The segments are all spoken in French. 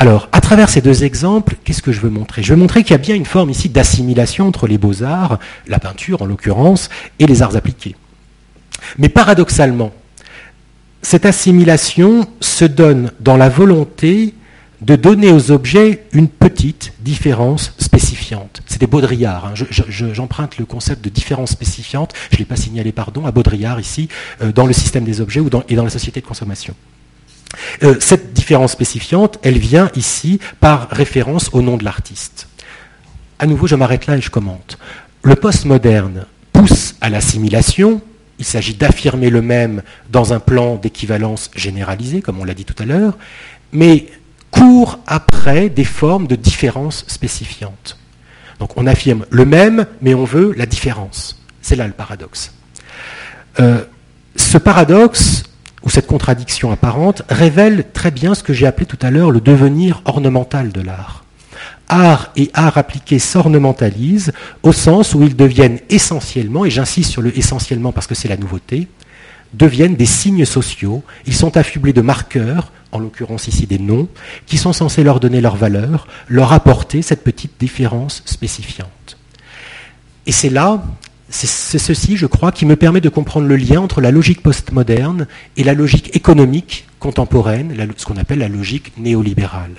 Alors, à travers ces deux exemples, qu'est-ce que je veux montrer? Je veux montrer qu'il y a bien une forme ici d'assimilation entre les beaux-arts, la peinture en l'occurrence, et les arts appliqués. Mais paradoxalement, cette assimilation se donne dans la volonté de donner aux objets une petite différence spécifiante. C'était Baudrillard. Hein. J'emprunte le concept de différence spécifiante, je ne l'ai pas signalé, pardon, à Baudrillard ici, euh, dans le système des objets et dans la société de consommation. Euh, cette différence spécifiante, elle vient ici par référence au nom de l'artiste. À nouveau, je m'arrête là et je commente. Le postmoderne pousse à l'assimilation, il s'agit d'affirmer le même dans un plan d'équivalence généralisé, comme on l'a dit tout à l'heure, mais court après des formes de différence spécifiantes. Donc on affirme le même, mais on veut la différence. C'est là le paradoxe. Euh, ce paradoxe, ou cette contradiction apparente, révèle très bien ce que j'ai appelé tout à l'heure le devenir ornemental de l'art. Art et art appliqué s'ornementalisent au sens où ils deviennent essentiellement, et j'insiste sur le essentiellement parce que c'est la nouveauté, deviennent des signes sociaux. Ils sont affublés de marqueurs, en l'occurrence ici des noms, qui sont censés leur donner leur valeur, leur apporter cette petite différence spécifiante. Et c'est là, c'est ceci, je crois, qui me permet de comprendre le lien entre la logique postmoderne et la logique économique contemporaine, ce qu'on appelle la logique néolibérale.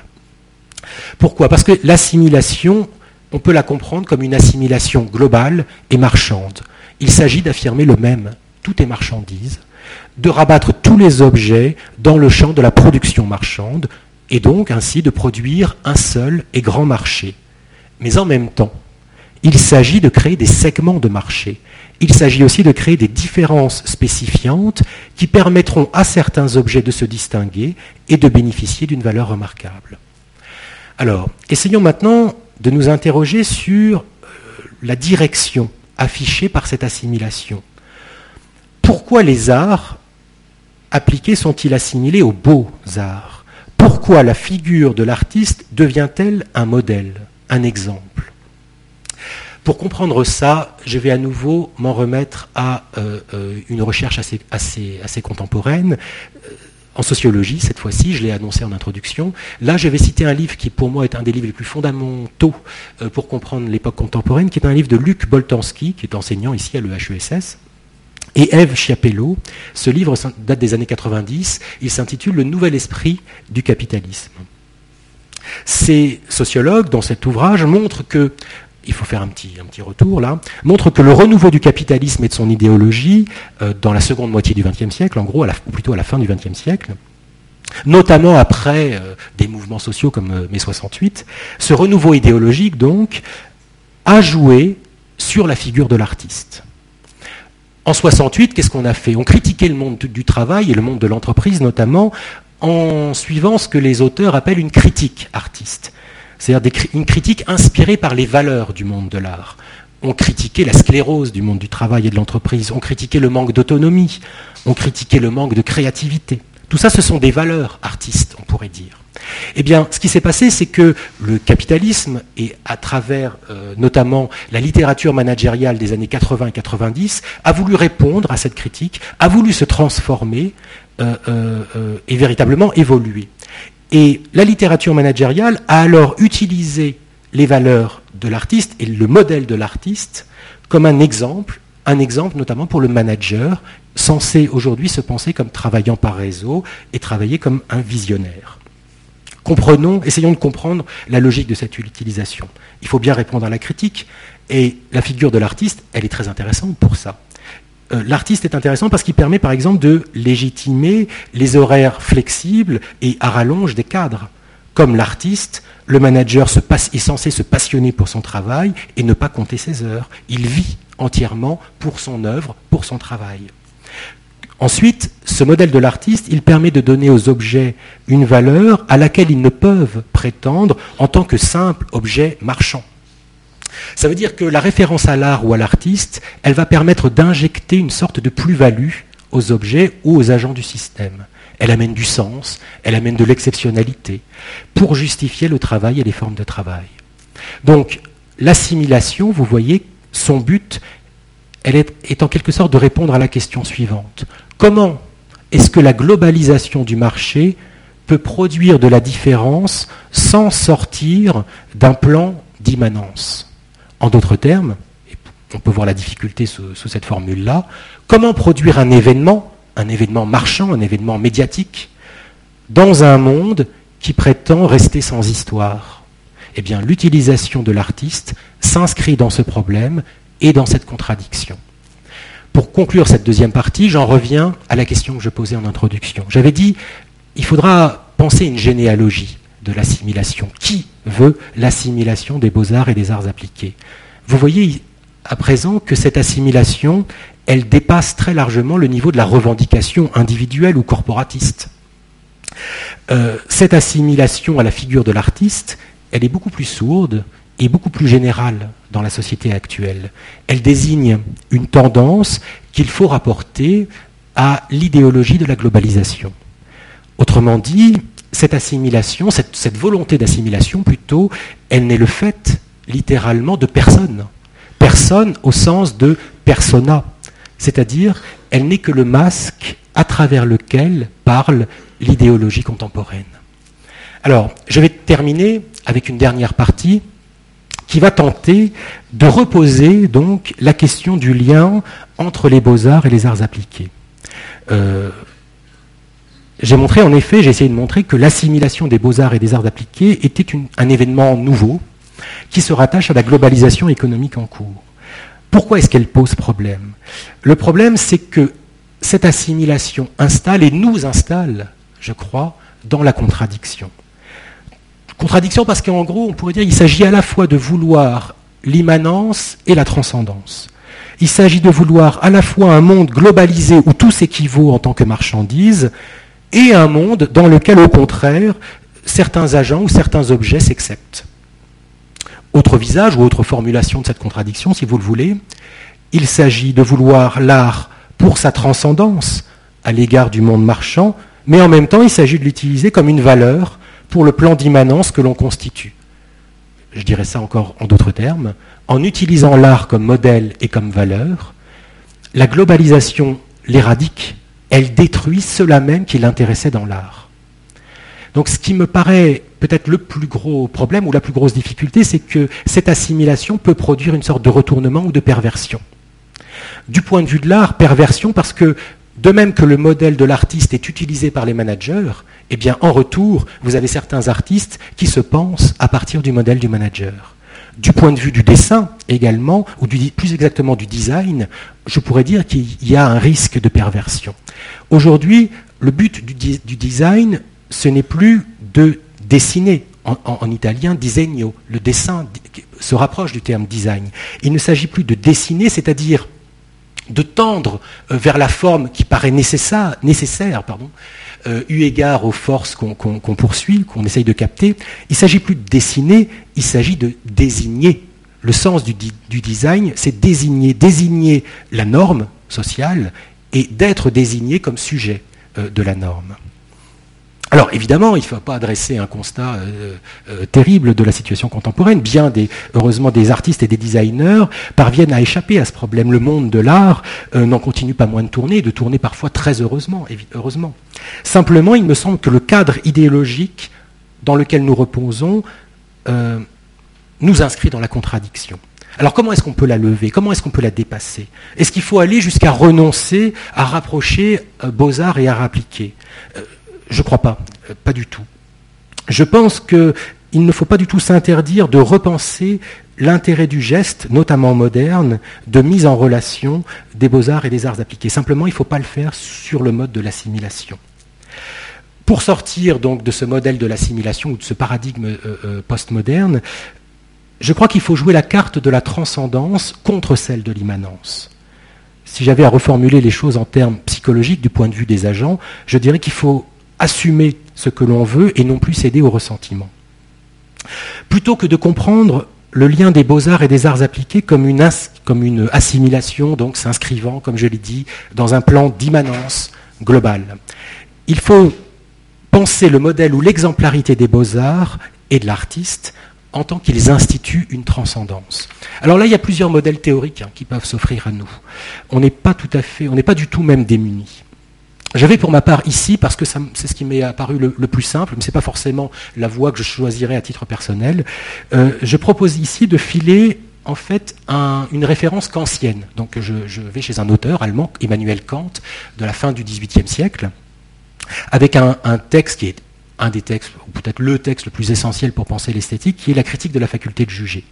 Pourquoi? Parce que l'assimilation, on peut la comprendre comme une assimilation globale et marchande. Il s'agit d'affirmer le même, tout est marchandise, de rabattre tous les objets dans le champ de la production marchande, et donc ainsi de produire un seul et grand marché. Mais en même temps, il s'agit de créer des segments de marché. Il s'agit aussi de créer des différences spécifiantes qui permettront à certains objets de se distinguer et de bénéficier d'une valeur remarquable. Alors, essayons maintenant de nous interroger sur euh, la direction affichée par cette assimilation. Pourquoi les arts appliqués sont-ils assimilés aux beaux-arts Pourquoi la figure de l'artiste devient-elle un modèle, un exemple? Pour comprendre ça, je vais à nouveau m'en remettre à euh, euh, une recherche assez, contemporaine. Euh, en sociologie, cette fois-ci, je l'ai annoncé en introduction. Là, je vais citer un livre qui, pour moi, est un des livres les plus fondamentaux pour comprendre l'époque contemporaine, qui est un livre de Luc Boltanski, qui est enseignant ici à l'EHESS, et Eve Chiapello. Ce livre date des années 90. Il s'intitule Le nouvel esprit du capitalisme. Ces sociologues, dans cet ouvrage, montrent que il faut faire un petit, retour là, montrent que le renouveau du capitalisme et de son idéologie, euh, dans la seconde moitié du XXe siècle, en gros, ou plutôt à la fin du XXe siècle, notamment après euh, des mouvements sociaux comme euh, mai 68, ce renouveau idéologique, donc, a joué sur la figure de l'artiste. En 68, qu'est-ce qu'on a fait? On critiquait le monde du travail et le monde de l'entreprise notamment en suivant ce que les auteurs appellent une critique artiste, c'est-à-dire une critique inspirée par les valeurs du monde de l'art. On critiquait la sclérose du monde du travail et de l'entreprise, on critiquait le manque d'autonomie, on critiquait le manque de créativité. Tout ça, ce sont des valeurs artistes, on pourrait dire. Eh bien, ce qui s'est passé, c'est que le capitalisme, et à travers euh, notamment la littérature managériale des années 80 et 90, a voulu répondre à cette critique, a voulu se transformer euh, euh, et véritablement évoluer. Et la littérature managériale a alors utilisé les valeurs de l'artiste et le modèle de l'artiste comme un exemple, un exemple notamment pour le manager, censé aujourd'hui se penser comme travaillant par réseau et travailler comme un visionnaire. Comprenons, essayons de comprendre la logique de cette utilisation. Il faut bien répondre à la critique, et la figure de l'artiste, elle est très intéressante pour ça. Euh, l'artiste est intéressant parce qu'il permet par exemple de légitimer les horaires flexibles et à rallonge des cadres. Comme l'artiste, le manager est censé se passionner pour son travail et ne pas compter ses heures. Il vit entièrement pour son œuvre, pour son travail. Ensuite, ce modèle de l'artiste, il permet de donner aux objets une valeur à laquelle ils ne peuvent prétendre en tant que simple objet marchand. Ça veut dire que la référence à l'art ou à l'artiste, elle va permettre d'injecter une sorte de plus-value aux objets ou aux agents du système. Elle amène du sens, elle amène de l'exceptionnalité, pour justifier le travail et les formes de travail. Donc, l'assimilation, vous voyez, son but, elle est, en quelque sorte de répondre à la question suivante. Comment est-ce que la globalisation du marché peut produire de la différence sans sortir d'un plan d'immanence? En d'autres termes, on peut voir la difficulté sous, cette formule-là, comment produire un événement, un événement marchand, un événement médiatique, dans un monde qui prétend rester sans histoire? Eh bien, l'utilisation de l'artiste s'inscrit dans ce problème et dans cette contradiction. Pour conclure cette deuxième partie, j'en reviens à la question que je posais en introduction. J'avais dit, il faudra penser une généalogie de l'assimilation. Qui veut l'assimilation des beaux-arts et des arts appliqués Vous voyez à présent que cette assimilation, elle dépasse très largement le niveau de la revendication individuelle ou corporatiste. Euh, cette assimilation à la figure de l'artiste, elle est beaucoup plus sourde et beaucoup plus générale dans la société actuelle. Elle désigne une tendance qu'il faut rapporter à l'idéologie de la globalisation. Autrement dit, cette assimilation, cette, volonté d'assimilation plutôt, elle n'est le fait littéralement de personne. Personne au sens de persona, c'est-à-dire elle n'est que le masque à travers lequel parle l'idéologie contemporaine. Alors, je vais terminer avec une dernière partie qui va tenter de reposer donc la question du lien entre les beaux-arts et les arts appliqués. Euh, j'ai montré en effet, j'ai essayé de montrer que l'assimilation des beaux-arts et des arts appliqués était un événement nouveau qui se rattache à la globalisation économique en cours. Pourquoi est-ce qu'elle pose problème? Le problème, c'est que cette assimilation installe et nous installe je crois, dans la contradiction. Contradiction parce qu'en gros, on pourrait dire qu'il s'agit à la fois de vouloir l'immanence et la transcendance. Il s'agit de vouloir à la fois un monde globalisé où tout s'équivaut en tant que marchandise et un monde dans lequel, au contraire, certains agents ou certains objets s'acceptent. Autre visage ou autre formulation de cette contradiction, si vous le voulez, il s'agit de vouloir l'art pour sa transcendance à l'égard du monde marchand, mais en même temps, il s'agit de l'utiliser comme une valeur pour le plan d'immanence que l'on constitue. Je dirais ça encore en d'autres termes. En utilisant l'art comme modèle et comme valeur, la globalisation l'éradique, elle détruit cela même qui l'intéressait dans l'art. Donc ce qui me paraît peut-être le plus gros problème ou la plus grosse difficulté, c'est que cette assimilation peut produire une sorte de retournement ou de perversion. Du point de vue de l'art, perversion parce que de même que le modèle de l'artiste est utilisé par les managers, eh bien, en retour, vous avez certains artistes qui se pensent à partir du modèle du manager. Du point de vue du dessin également, ou plus exactement du design, je pourrais dire qu'il y a un risque de perversion. Aujourd'hui, le but du, design, ce n'est plus de dessiner. En, en, italien, disegno, le dessin se rapproche du terme design. Il ne s'agit plus de dessiner, c'est-à-dire de tendre euh, vers la forme qui paraît nécessaire, euh, eu égard aux forces qu'on poursuit, qu'on essaye de capter. Il ne s'agit plus de dessiner, il s'agit de désigner. Le sens du, design, c'est désigner, désigner la norme sociale et d'être désigné comme sujet euh, de la norme. Alors évidemment, il ne faut pas adresser un constat euh, euh, terrible de la situation contemporaine. Bien heureusement, des artistes et des designers parviennent à échapper à ce problème. Le monde de l'art euh, n'en continue pas moins de tourner, de tourner parfois très heureusement, heureusement. Simplement, il me semble que le cadre idéologique dans lequel nous reposons nous inscrit dans la contradiction. Alors comment est-ce qu'on peut la lever? Comment est-ce qu'on peut la dépasser? Est-ce qu'il faut aller jusqu'à renoncer à rapprocher beaux-arts et arts appliqués je ne crois pas, euh, pas du tout. Je pense qu'il ne faut pas du tout s'interdire de repenser l'intérêt du geste, notamment moderne, de mise en relation des beaux-arts et des arts appliqués. Simplement, il ne faut pas le faire sur le mode de l'assimilation. Pour sortir donc de ce modèle de l'assimilation ou de ce paradigme euh, euh, postmoderne, je crois qu'il faut jouer la carte de la transcendance contre celle de l'immanence. Si j'avais à reformuler les choses en termes psychologiques du point de vue des agents, je dirais qu'il faut assumer ce que l'on veut et non plus céder au ressentiment. Plutôt que de comprendre le lien des beaux-arts et des arts appliqués comme une, assimilation, donc s'inscrivant, comme je l'ai dit, dans un plan d'immanence globale. Il faut penser le modèle ou l'exemplarité des beaux-arts et de l'artiste en tant qu'ils instituent une transcendance. Alors là, il y a plusieurs modèles théoriques hein, qui peuvent s'offrir à nous. On n'est pas tout à fait, on n'est pas du tout même démunis. Je vais pour ma part ici, parce que c'est ce qui m'est apparu le, plus simple, mais ce n'est pas forcément la voie que je choisirais à titre personnel. Euh, je propose ici de filer en fait une référence kantienne. Donc je, vais chez un auteur allemand, Emmanuel Kant, de la fin du XVIIIe siècle, avec un, texte qui est un des textes, ou peut-être le texte le plus essentiel pour penser l'esthétique, qui est la critique de la faculté de juger.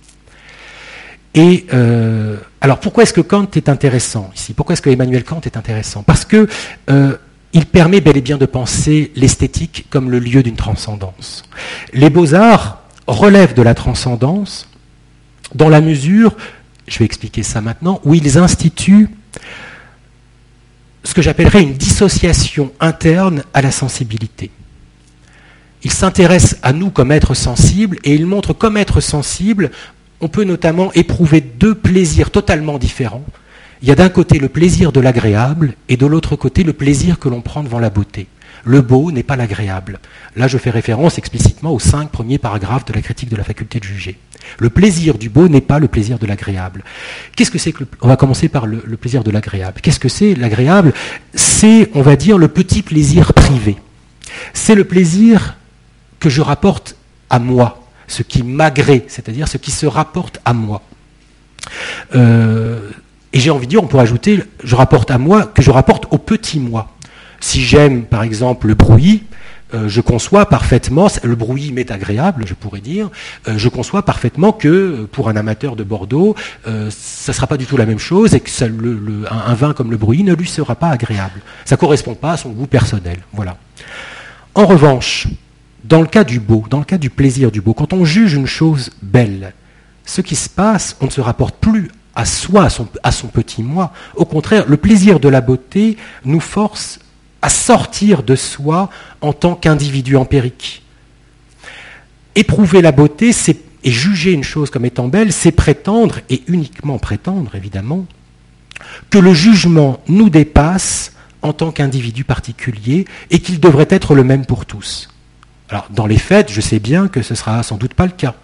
Et euh, alors pourquoi est-ce que Kant est intéressant ici? Pourquoi est-ce que Emmanuel Kant est intéressant? Parce que euh, il permet bel et bien de penser l'esthétique comme le lieu d'une transcendance. Les beaux-arts relèvent de la transcendance dans la mesure, je vais expliquer ça maintenant, où ils instituent ce que j'appellerais une dissociation interne à la sensibilité. Ils s'intéressent à nous comme êtres sensibles et ils montrent comme être sensible, on peut notamment éprouver deux plaisirs totalement différents il y a d'un côté le plaisir de l'agréable et de l'autre côté le plaisir que l'on prend devant la beauté. Le beau n'est pas l'agréable. Là, je fais référence explicitement aux cinq premiers paragraphes de la critique de la faculté de juger. Le plaisir du beau n'est pas le plaisir de l'agréable. Qu'est-ce que c'est que On va commencer par le, le plaisir de l'agréable. Qu'est-ce que c'est l'agréable? C'est, on va dire, le petit plaisir privé. C'est le plaisir que je rapporte à moi, ce qui m'agrée, c'est-à-dire ce qui se rapporte à moi. Euh, et j'ai envie de dire, on peut ajouter, je rapporte à moi que je rapporte au petit moi. Si j'aime, par exemple, le bruit, euh, je conçois parfaitement, le bruit m'est agréable, je pourrais dire, euh, je conçois parfaitement que euh, pour un amateur de Bordeaux, ça ne sera pas du tout la même chose et que un, vin comme le bruit ne lui sera pas agréable. Ça ne correspond pas à son goût personnel. Voilà. En revanche, dans le cas du beau, dans le cas du plaisir du beau, quand on juge une chose belle, ce qui se passe, on ne se rapporte plus à soi, à son, petit moi. Au contraire, le plaisir de la beauté nous force à sortir de soi en tant qu'individu empirique. Éprouver la beauté et juger une chose comme étant belle, c'est prétendre, et uniquement prétendre évidemment, que le jugement nous dépasse en tant qu'individu particulier et qu'il devrait être le même pour tous. Alors, dans les faits, je sais bien que ce ne sera sans doute pas le cas.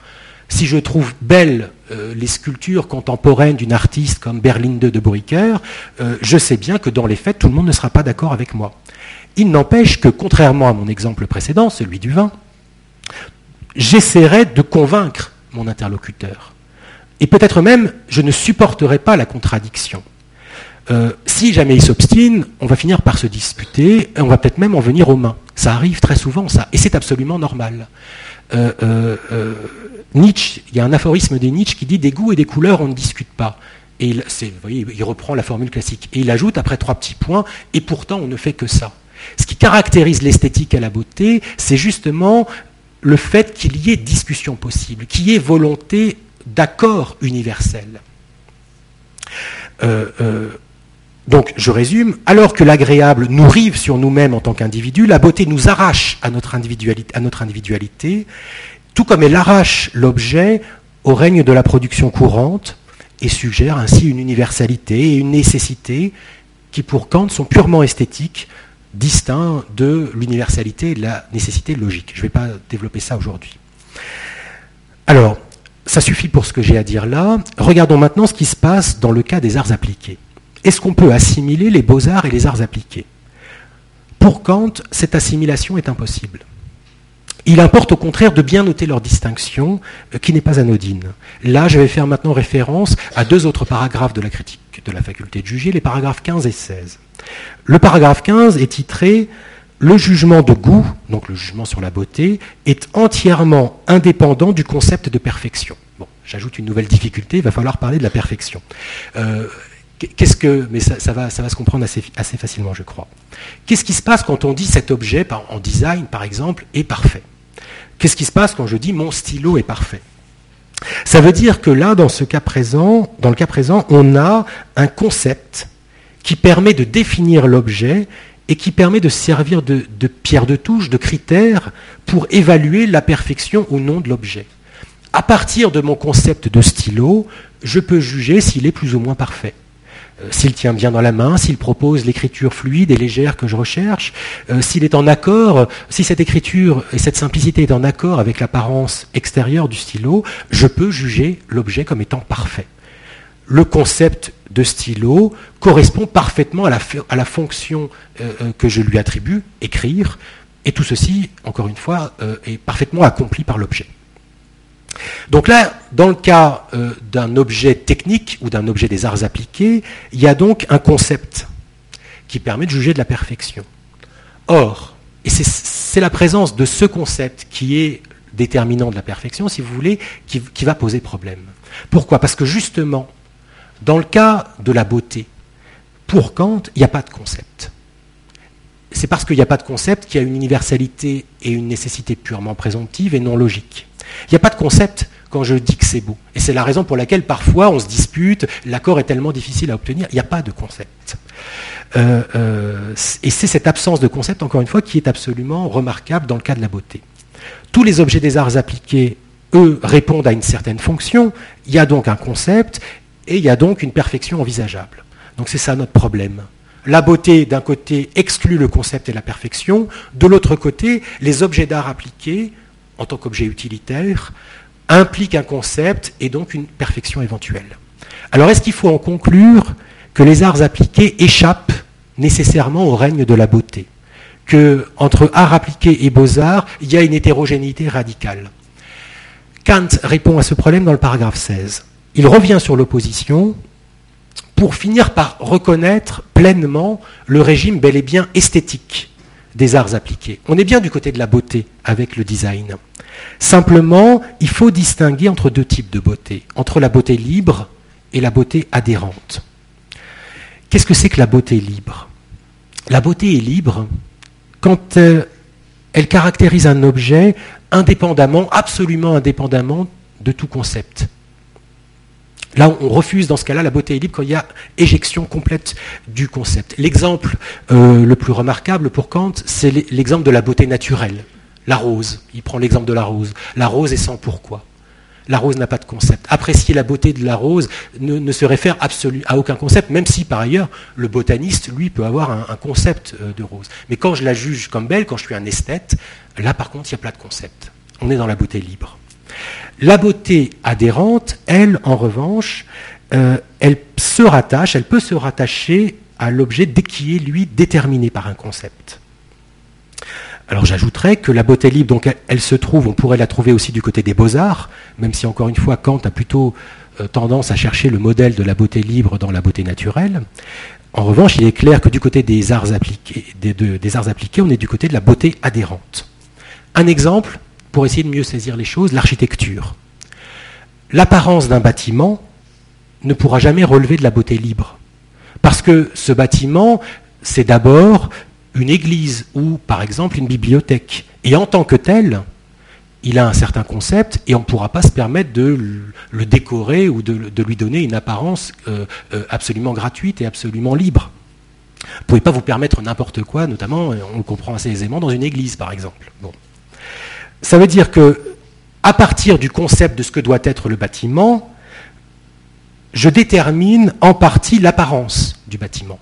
Si je trouve belles euh, les sculptures contemporaines d'une artiste comme Berlinde de Bruycker, euh, je sais bien que dans les faits, tout le monde ne sera pas d'accord avec moi. Il n'empêche que, contrairement à mon exemple précédent, celui du vin, j'essaierai de convaincre mon interlocuteur. Et peut-être même, je ne supporterai pas la contradiction. Euh, si jamais il s'obstine, on va finir par se disputer, et on va peut-être même en venir aux mains. Ça arrive très souvent, ça, et c'est absolument normal. Nietzsche, il y a un aphorisme de Nietzsche qui dit des goûts et des couleurs, on ne discute pas. Et il, reprend la formule classique. Et il ajoute après trois petits points, et pourtant on ne fait que ça. Ce qui caractérise l'esthétique à la beauté, c'est justement le fait qu'il y ait discussion possible, qu'il y ait volonté d'accord universel. Euh, euh, donc, je résume, alors que l'agréable nous rive sur nous-mêmes en tant qu'individus, la beauté nous arrache à notre individualité tout comme elle arrache l'objet au règne de la production courante et suggère ainsi une universalité et une nécessité qui pour Kant sont purement esthétiques, distincts de l'universalité et de la nécessité logique. Je ne vais pas développer ça aujourd'hui. Alors, ça suffit pour ce que j'ai à dire là. Regardons maintenant ce qui se passe dans le cas des arts appliqués. Est-ce qu'on peut assimiler les beaux-arts et les arts appliqués? Pour Kant, cette assimilation est impossible. Il importe au contraire de bien noter leur distinction, euh, qui n'est pas anodine. Là, je vais faire maintenant référence à deux autres paragraphes de la critique de la faculté de juger, les paragraphes 15 et 16. Le paragraphe 15 est titré Le jugement de goût, donc le jugement sur la beauté, est entièrement indépendant du concept de perfection. Bon, j'ajoute une nouvelle difficulté, il va falloir parler de la perfection. Euh, qu'est-ce que, mais ça, va, ça va se comprendre assez, assez facilement, je crois. Qu'est-ce qui se passe quand on dit cet objet, en design par exemple, est parfait? Qu'est-ce qui se passe quand je dis mon stylo est parfait? Ça veut dire que là, dans ce cas présent, dans le cas présent, on a un concept qui permet de définir l'objet et qui permet de servir de, de pierre de touche, de critère pour évaluer la perfection ou non de l'objet. À partir de mon concept de stylo, je peux juger s'il est plus ou moins parfait. Euh, s'il tient bien dans la main, s'il propose l'écriture fluide et légère que je recherche, euh, s'il est en accord, si cette écriture et cette simplicité est en accord avec l'apparence extérieure du stylo, je peux juger l'objet comme étant parfait. le concept de stylo correspond parfaitement à la, fonction euh, que je lui attribue, écrire, et tout ceci, encore une fois, est parfaitement accompli par l'objet. Donc là, dans le cas d'un objet technique ou d'un objet des arts appliqués, il y a donc un concept qui permet de juger de la perfection. Or, et c'est la présence de ce concept qui est déterminant de la perfection, si vous voulez, qui, qui va poser problème. Pourquoi? Parce que justement, dans le cas de la beauté, pour Kant, il n'y a pas de concept. C'est parce qu'il n'y a pas de concept qu'il y a une universalité et une nécessité purement présomptive et non logique. Il n'y a pas de concept quand je dis que c'est beau. Et c'est la raison pour laquelle parfois on se dispute, l'accord est tellement difficile à obtenir, il n'y a pas de concept. Euh, euh, et c'est cette absence de concept, encore une fois, qui est absolument remarquable dans le cas de la beauté. Tous les objets des arts appliqués, eux, répondent à une certaine fonction, il y a donc un concept, et il y a donc une perfection envisageable. Donc c'est ça notre problème. La beauté, d'un côté, exclut le concept et la perfection. De l'autre côté, les objets d'art appliqués, en tant qu'objets utilitaires, impliquent un concept et donc une perfection éventuelle. Alors est-ce qu'il faut en conclure que les arts appliqués échappent nécessairement au règne de la beauté? Que entre art appliqué et beaux-arts, il y a une hétérogénéité radicale? Kant répond à ce problème dans le paragraphe 16 il revient sur l'opposition pour finir par reconnaître pleinement le régime bel et bien esthétique des arts appliqués. On est bien du côté de la beauté avec le design. Simplement, il faut distinguer entre deux types de beauté, entre la beauté libre et la beauté adhérente. Qu'est-ce que c'est que la beauté libre? La beauté est libre quand euh, elle caractérise un objet indépendamment, absolument indépendamment de tout concept. Là, on refuse dans ce cas-là la beauté libre quand il y a éjection complète du concept. L'exemple euh, le plus remarquable pour Kant, c'est l'exemple de la beauté naturelle. La rose, il prend l'exemple de la rose. La rose est sans pourquoi. La rose n'a pas de concept. Apprécier la beauté de la rose ne, se réfère à aucun concept, même si par ailleurs le botaniste, lui, peut avoir un, un, concept euh, de rose. Mais quand je la juge comme belle, quand je suis un esthète, là par contre, il n'y a pas de concept. On est dans la beauté libre. La beauté adhérente, elle, en revanche, euh, elle se rattache, elle peut se rattacher à l'objet dès qu'il est, lui, déterminé par un concept. Alors j'ajouterais que la beauté libre, donc elle, se trouve, on pourrait la trouver aussi du côté des beaux-arts, même si encore une fois Kant a plutôt euh, tendance à chercher le modèle de la beauté libre dans la beauté naturelle. En revanche, il est clair que du côté des arts appliqués, des arts appliqués on est du côté de la beauté adhérente. Un exemple, pour essayer de mieux saisir les choses, l'architecture. L'apparence d'un bâtiment ne pourra jamais relever de la beauté libre. Parce que ce bâtiment, c'est d'abord une église ou, par exemple, une bibliothèque. Et en tant que tel, il a un certain concept et on ne pourra pas se permettre de le décorer ou de, lui donner une apparence euh, euh, absolument gratuite et absolument libre. Vous ne pouvez pas vous permettre n'importe quoi, notamment, on le comprend assez aisément, dans une église, par exemple. Ça veut dire que, à partir du concept de ce que doit être le bâtiment, je détermine en partie l'apparence du bâtiment.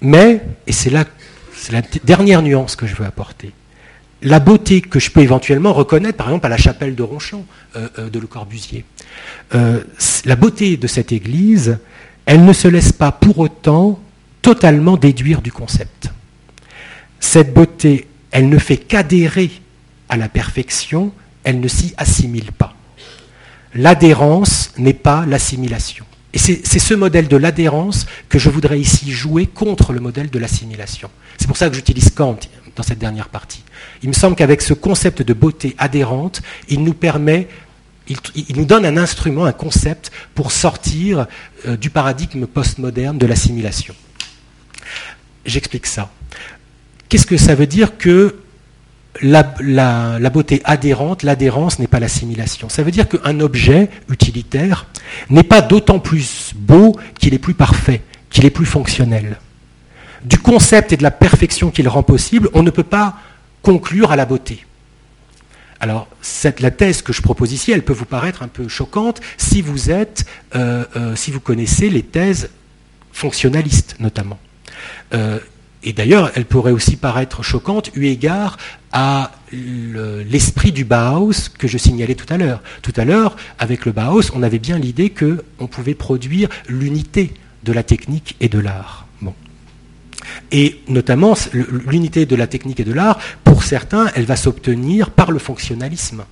Mais, et c'est là, la dernière nuance que je veux apporter, la beauté que je peux éventuellement reconnaître, par exemple, à la chapelle de Ronchamp euh, euh, de Le Corbusier, euh, la beauté de cette église, elle ne se laisse pas pour autant totalement déduire du concept. Cette beauté, elle ne fait qu'adhérer à la perfection, elle ne s'y assimile pas. L'adhérence n'est pas l'assimilation. Et c'est ce modèle de l'adhérence que je voudrais ici jouer contre le modèle de l'assimilation. C'est pour ça que j'utilise Kant dans cette dernière partie. Il me semble qu'avec ce concept de beauté adhérente, il nous permet, il, nous donne un instrument, un concept pour sortir euh, du paradigme postmoderne de l'assimilation. J'explique ça. Qu'est-ce que ça veut dire que la, beauté adhérente, l'adhérence n'est pas l'assimilation. Ça veut dire qu'un objet utilitaire n'est pas d'autant plus beau qu'il est plus parfait, qu'il est plus fonctionnel. Du concept et de la perfection qu'il rend possible, on ne peut pas conclure à la beauté. Alors, la thèse que je propose ici, elle peut vous paraître un peu choquante si vous êtes, euh, euh, si vous connaissez les thèses fonctionnalistes notamment. Euh, et d'ailleurs, elle pourrait aussi paraître choquante eu égard à l'esprit du Bauhaus que je signalais tout à l'heure. Tout à l'heure, avec le Bauhaus, on avait bien l'idée qu'on pouvait produire l'unité de la technique et de l'art. Bon. Et notamment, l'unité de la technique et de l'art, pour certains, elle va s'obtenir par le fonctionnalisme.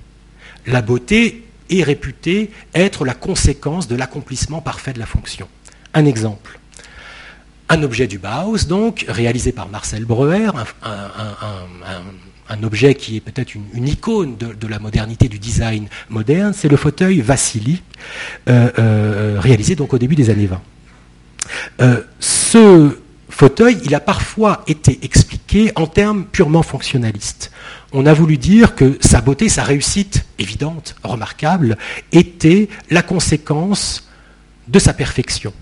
La beauté est réputée être la conséquence de l'accomplissement parfait de la fonction. Un exemple. Un objet du Bauhaus, donc, réalisé par Marcel Breuer, un, objet qui est peut-être une, icône de, la modernité du design moderne, c'est le fauteuil Vassili, euh, euh, réalisé donc au début des années 20. Euh, ce fauteuil, il a parfois été expliqué en termes purement fonctionnalistes. On a voulu dire que sa beauté, sa réussite évidente, remarquable, était la conséquence de sa perfection.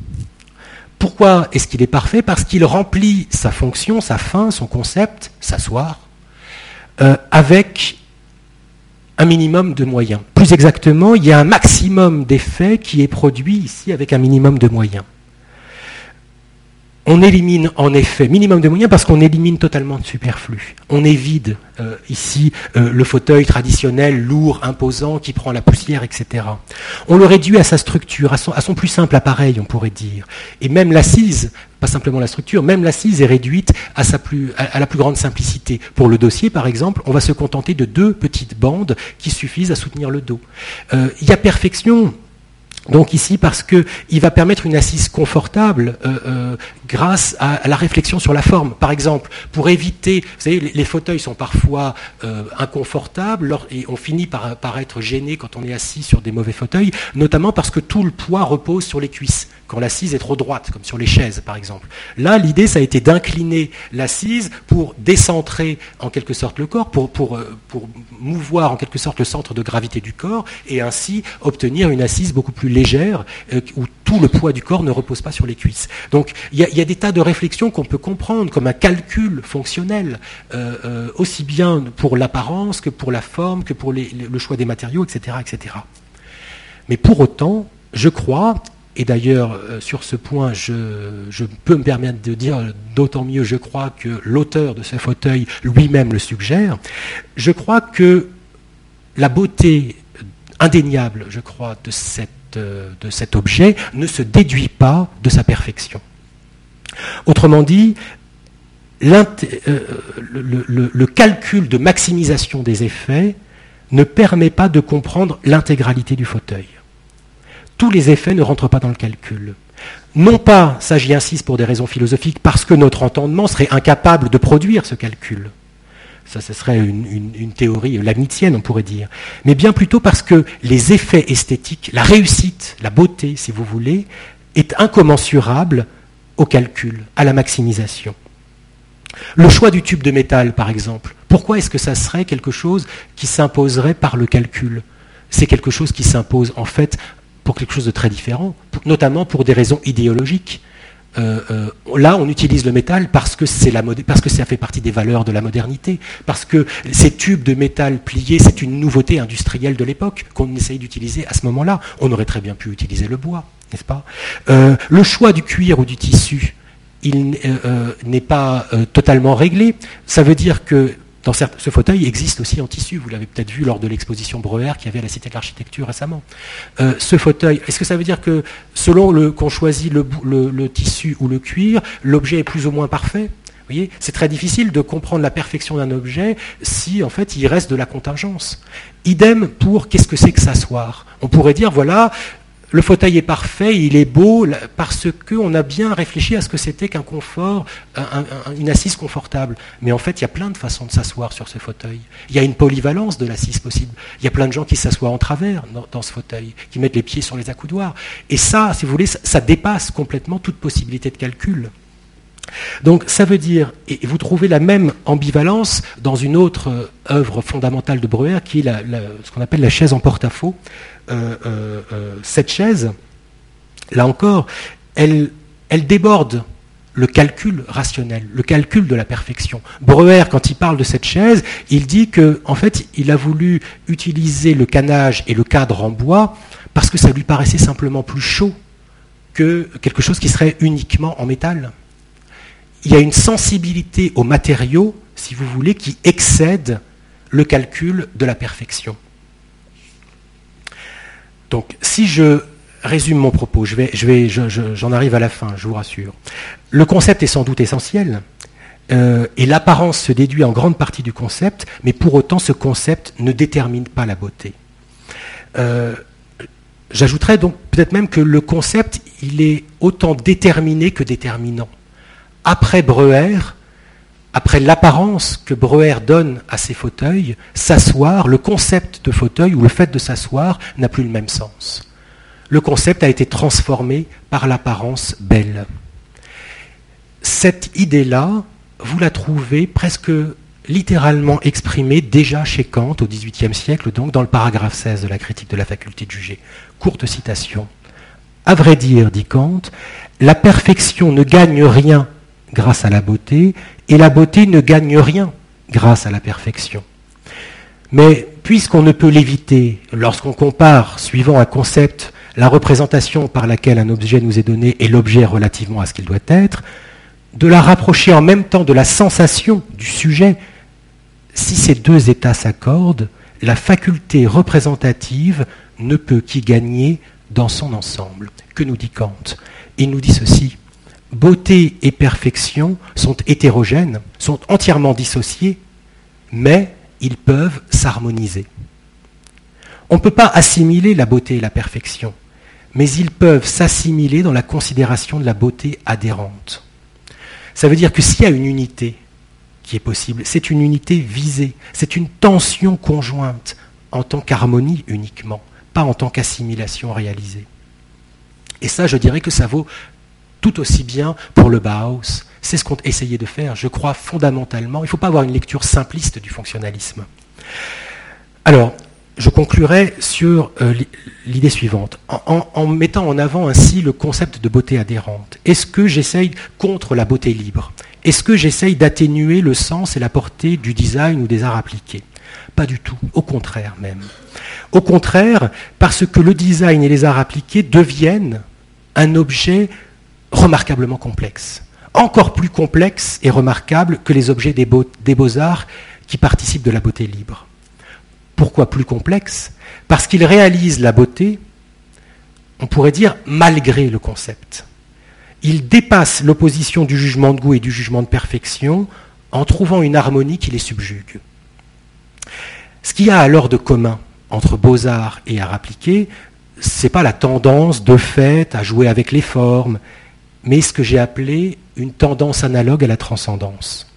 Pourquoi est-ce qu'il est parfait? Parce qu'il remplit sa fonction, sa fin, son concept, s'asseoir, euh, avec un minimum de moyens. Plus exactement, il y a un maximum d'effets qui est produit ici avec un minimum de moyens on élimine en effet minimum de moyens parce qu'on élimine totalement de superflu. On évite euh, ici euh, le fauteuil traditionnel, lourd, imposant, qui prend la poussière, etc. On le réduit à sa structure, à son, plus simple appareil, on pourrait dire. Et même l'assise, pas simplement la structure, même l'assise est réduite à, sa plus, la plus grande simplicité. Pour le dossier, par exemple, on va se contenter de deux petites bandes qui suffisent à soutenir le dos. Euh, il y a perfection donc ici, parce qu'il va permettre une assise confortable euh, euh, grâce à, la réflexion sur la forme. Par exemple, pour éviter, vous savez, les, fauteuils sont parfois euh, inconfortables et on finit par, par, être gêné quand on est assis sur des mauvais fauteuils, notamment parce que tout le poids repose sur les cuisses, quand l'assise est trop droite, comme sur les chaises par exemple. Là, l'idée, ça a été d'incliner l'assise pour décentrer en quelque sorte le corps, pour, pour mouvoir en quelque sorte le centre de gravité du corps et ainsi obtenir une assise beaucoup plus légère, euh, où tout le poids du corps ne repose pas sur les cuisses. Donc il y, a des tas de réflexions qu'on peut comprendre comme un calcul fonctionnel, euh, euh, aussi bien pour l'apparence que pour la forme, que pour le choix des matériaux, etc., etc. Mais pour autant, je crois, et d'ailleurs, sur ce point, je, peux me permettre de dire d'autant mieux, je crois que l'auteur de ce fauteuil lui-même le suggère, je crois que la beauté indéniable, je crois, de de cet objet ne se déduit pas de sa perfection. Autrement dit, euh, le, calcul de maximisation des effets ne permet pas de comprendre l'intégralité du fauteuil. Tous les effets ne rentrent pas dans le calcul. Non pas, ça j'y insiste pour des raisons philosophiques, parce que notre entendement serait incapable de produire ce calcul. Ça, ce serait une, théorie lamitienne, on pourrait dire. Mais bien plutôt parce que les effets esthétiques, la réussite, la beauté, si vous voulez, est incommensurable au calcul, à la maximisation. Le choix du tube de métal, par exemple, pourquoi est-ce que ça serait quelque chose qui s'imposerait par le calcul? C'est quelque chose qui s'impose en fait pour quelque chose de très différent, notamment pour des raisons idéologiques. Euh, euh, là, on utilise le métal parce que, parce que ça fait partie des valeurs de la modernité, parce que ces tubes de métal pliés, c'est une nouveauté industrielle de l'époque qu'on essaye d'utiliser à ce moment-là. On aurait très bien pu utiliser le bois, n'est-ce pas? Euh, Le choix du cuir ou du tissu, il n'est pas totalement réglé. Ça veut dire que ce fauteuil existe aussi en tissu. Vous l'avez peut-être vu lors de l'exposition Breuer qui avait à la Cité de l'Architecture récemment. Euh, ce fauteuil, est-ce que ça veut dire que selon qu'on choisit le, tissu ou le cuir, l'objet est plus ou moins parfait? C'est très difficile de comprendre la perfection d'un objet si en fait il reste de la contingence. Idem pour qu'est-ce que c'est que s'asseoir? On pourrait dire voilà, le fauteuil est parfait, il est beau, parce qu'on a bien réfléchi à ce que c'était qu'un confort, une assise confortable. Mais en fait, il y a plein de façons de s'asseoir sur ce fauteuil. Il y a une polyvalence de l'assise possible. Il y a plein de gens qui s'assoient en travers dans, ce fauteuil, qui mettent les pieds sur les accoudoirs. Et ça, si vous voulez, ça, dépasse complètement toute possibilité de calcul. Donc ça veut dire, et vous trouvez la même ambivalence dans une autre euh, œuvre fondamentale de Breuer, qui est ce qu'on appelle la chaise en porte-à-faux, euh, euh, cette chaise, là encore, elle, elle déborde le calcul rationnel, le calcul de la perfection. Breuer, quand il parle de cette chaise, il dit que, en fait, il a voulu utiliser le canage et le cadre en bois parce que ça lui paraissait simplement plus chaud que quelque chose qui serait uniquement en métal. Il y a une sensibilité aux matériaux, si vous voulez, qui excède le calcul de la perfection. Donc, si je résume mon propos, je vais, je vais, j'en arrive à la fin, je vous rassure. Le concept est sans doute essentiel, euh, et l'apparence se déduit en grande partie du concept, mais pour autant, ce concept ne détermine pas la beauté. Euh, j'ajouterais donc peut-être même que le concept, il est autant déterminé que déterminant. Après Breuer, après l'apparence que Breuer donne à ses fauteuils, s'asseoir, le concept de fauteuil ou le fait de s'asseoir n'a plus le même sens. Le concept a été transformé par l'apparence belle. Cette idée-là, vous la trouvez presque littéralement exprimée déjà chez Kant au XVIIIe siècle, donc dans le paragraphe 16 de la critique de la faculté de juger. Courte citation. À vrai dire, dit Kant, la perfection ne gagne rien grâce à la beauté, et la beauté ne gagne rien grâce à la perfection. Mais puisqu'on ne peut l'éviter lorsqu'on compare, suivant un concept, la représentation par laquelle un objet nous est donné et l'objet relativement à ce qu'il doit être, de la rapprocher en même temps de la sensation du sujet, si ces deux états s'accordent, la faculté représentative ne peut qu'y gagner dans son ensemble. Que nous dit Kant? Il nous dit ceci beauté et perfection sont hétérogènes, sont entièrement dissociés, mais ils peuvent s'harmoniser. On ne peut pas assimiler la beauté et la perfection, mais ils peuvent s'assimiler dans la considération de la beauté adhérente. Ça veut dire que s'il y a une unité qui est possible, c'est une unité visée, c'est une tension conjointe en tant qu'harmonie uniquement, pas en tant qu'assimilation réalisée. Et ça, je dirais que ça vaut tout aussi bien pour le Bauhaus. C'est ce qu'ont essayé de faire, je crois, fondamentalement. Il ne faut pas avoir une lecture simpliste du fonctionnalisme. Alors, je conclurai sur euh, l'idée suivante, en, mettant en avant ainsi le concept de beauté adhérente. Est-ce que j'essaye contre la beauté libre? Est-ce que j'essaye d'atténuer le sens et la portée du design ou des arts appliqués? Pas du tout, au contraire même. Au contraire, parce que le design et les arts appliqués deviennent un objet remarquablement complexe, encore plus complexe et remarquable que les objets des, beaux-arts qui participent de la beauté libre. Pourquoi plus complexe? Parce qu'ils réalisent la beauté, on pourrait dire, malgré le concept. Ils dépassent l'opposition du jugement de goût et du jugement de perfection en trouvant une harmonie qui les subjugue. Ce qu'il y a alors de commun entre beaux-arts et arts appliqués, ce n'est pas la tendance de fait à jouer avec les formes mais ce que j'ai appelé une tendance analogue à la transcendance.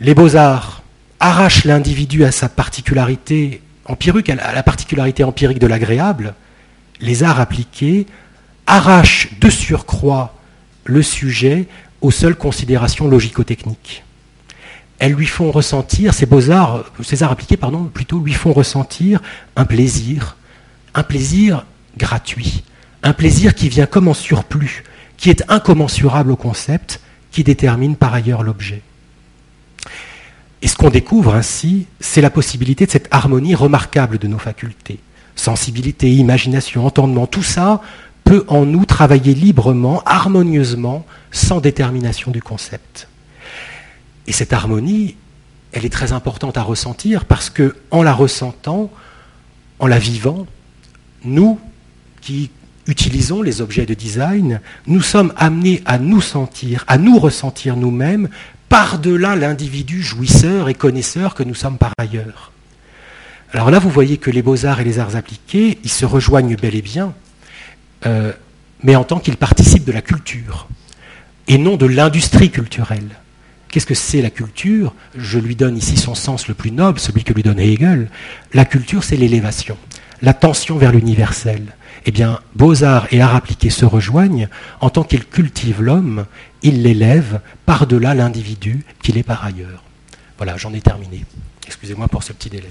Les beaux-arts arrachent l'individu à sa particularité empirique, à la particularité empirique de l'agréable. Les arts appliqués arrachent de surcroît le sujet aux seules considérations logico-techniques. Elles lui font ressentir, ces beaux-arts, ces arts appliqués, pardon, plutôt, lui font ressentir un plaisir, un plaisir gratuit, un plaisir qui vient comme en surplus, qui est incommensurable au concept, qui détermine par ailleurs l'objet. Et ce qu'on découvre ainsi, c'est la possibilité de cette harmonie remarquable de nos facultés. Sensibilité, imagination, entendement, tout ça peut en nous travailler librement, harmonieusement, sans détermination du concept. Et cette harmonie, elle est très importante à ressentir parce que, en la ressentant, en la vivant, nous qui utilisons les objets de design, nous sommes amenés à nous sentir, à nous ressentir nous-mêmes par-delà l'individu jouisseur et connaisseur que nous sommes par ailleurs. Alors là, vous voyez que les beaux-arts et les arts appliqués, ils se rejoignent bel et bien, euh, mais en tant qu'ils participent de la culture, et non de l'industrie culturelle. Qu'est-ce que c'est la culture? Je lui donne ici son sens le plus noble, celui que lui donne Hegel. La culture, c'est l'élévation, la tension vers l'universel eh bien, beaux-arts et arts appliqués se rejoignent en tant qu'ils cultivent l'homme, ils l'élèvent par-delà l'individu qu'il est par ailleurs. Voilà, j'en ai terminé. Excusez-moi pour ce petit délai.